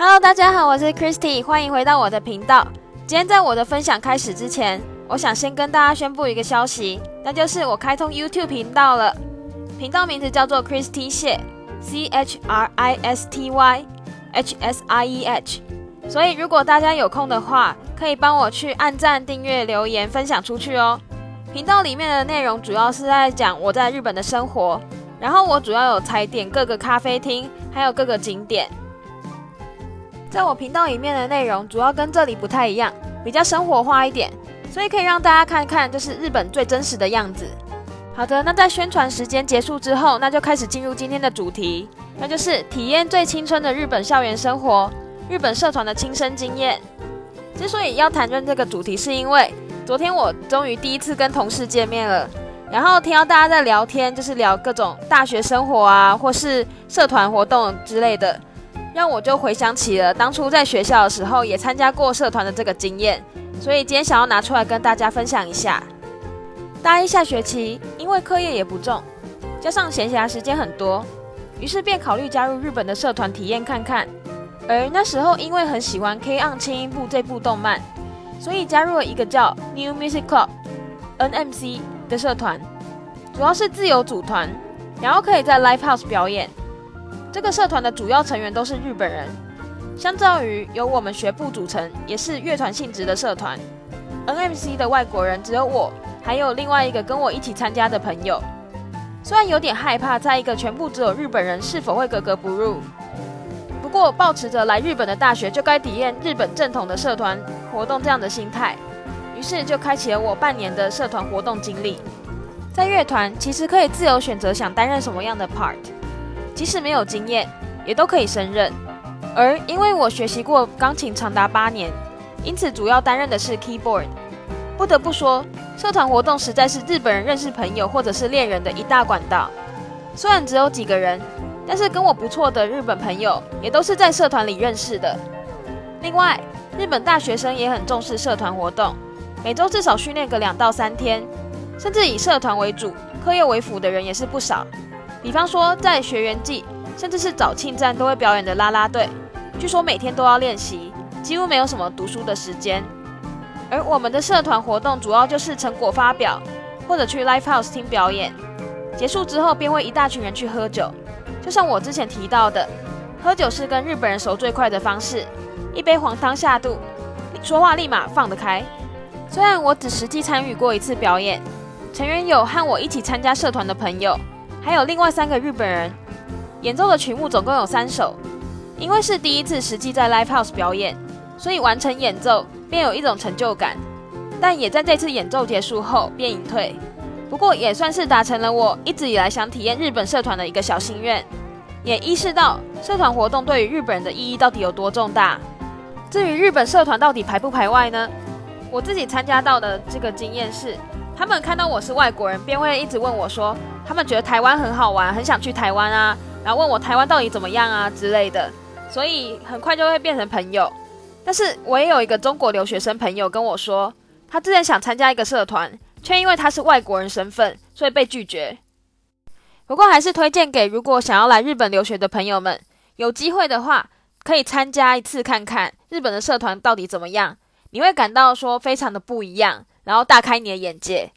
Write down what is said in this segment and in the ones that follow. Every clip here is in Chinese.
Hello，大家好，我是 Christy，欢迎回到我的频道。今天在我的分享开始之前，我想先跟大家宣布一个消息，那就是我开通 YouTube 频道了。频道名字叫做 Christy 谢，C H R I S T Y H S I E H。所以如果大家有空的话，可以帮我去按赞、订阅、留言、分享出去哦。频道里面的内容主要是在讲我在日本的生活，然后我主要有踩点各个咖啡厅，还有各个景点。在我频道里面的内容主要跟这里不太一样，比较生活化一点，所以可以让大家看看就是日本最真实的样子。好的，那在宣传时间结束之后，那就开始进入今天的主题，那就是体验最青春的日本校园生活，日本社团的亲身经验。之所以要谈论这个主题，是因为昨天我终于第一次跟同事见面了，然后听到大家在聊天，就是聊各种大学生活啊，或是社团活动之类的。让我就回想起了当初在学校的时候也参加过社团的这个经验，所以今天想要拿出来跟大家分享一下。大一下学期，因为课业也不重，加上闲暇时间很多，于是便考虑加入日本的社团体验看看。而那时候因为很喜欢《K on 轻音部》这部动漫，所以加入了一个叫 New Music Club（NMC） 的社团，主要是自由组团，然后可以在 Live House 表演。这个社团的主要成员都是日本人，相较于由我们学部组成，也是乐团性质的社团。NMC 的外国人只有我，还有另外一个跟我一起参加的朋友。虽然有点害怕，在一个全部只有日本人是否会格格不入，不过抱持着来日本的大学就该体验日本正统的社团活动这样的心态，于是就开启了我半年的社团活动经历。在乐团其实可以自由选择想担任什么样的 part。即使没有经验，也都可以胜任。而因为我学习过钢琴长达八年，因此主要担任的是 keyboard。不得不说，社团活动实在是日本人认识朋友或者是恋人的一大管道。虽然只有几个人，但是跟我不错的日本朋友也都是在社团里认识的。另外，日本大学生也很重视社团活动，每周至少训练个两到三天，甚至以社团为主、课业为辅的人也是不少。比方说，在学员季，甚至是早庆站都会表演的啦啦队，据说每天都要练习，几乎没有什么读书的时间。而我们的社团活动主要就是成果发表，或者去 live house 听表演，结束之后便会一大群人去喝酒。就像我之前提到的，喝酒是跟日本人熟最快的方式，一杯黄汤下肚，说话立马放得开。虽然我只实际参与过一次表演，成员有和我一起参加社团的朋友。还有另外三个日本人演奏的曲目总共有三首，因为是第一次实际在 live house 表演，所以完成演奏便有一种成就感。但也在这次演奏结束后便隐退，不过也算是达成了我一直以来想体验日本社团的一个小心愿，也意识到社团活动对于日本人的意义到底有多重大。至于日本社团到底排不排外呢？我自己参加到的这个经验是，他们看到我是外国人，便会一直问我说。他们觉得台湾很好玩，很想去台湾啊，然后问我台湾到底怎么样啊之类的，所以很快就会变成朋友。但是我也有一个中国留学生朋友跟我说，他之前想参加一个社团，却因为他是外国人身份，所以被拒绝。不过还是推荐给如果想要来日本留学的朋友们，有机会的话可以参加一次看看日本的社团到底怎么样，你会感到说非常的不一样，然后大开你的眼界。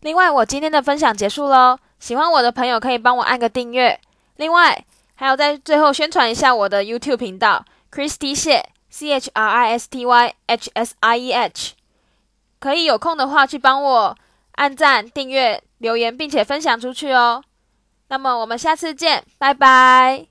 另外，我今天的分享结束喽。喜欢我的朋友可以帮我按个订阅。另外，还有在最后宣传一下我的 YouTube 频道，Christy 谢 C H R I S T Y H S I E H，可以有空的话去帮我按赞、订阅、留言，并且分享出去哦。那么我们下次见，拜拜。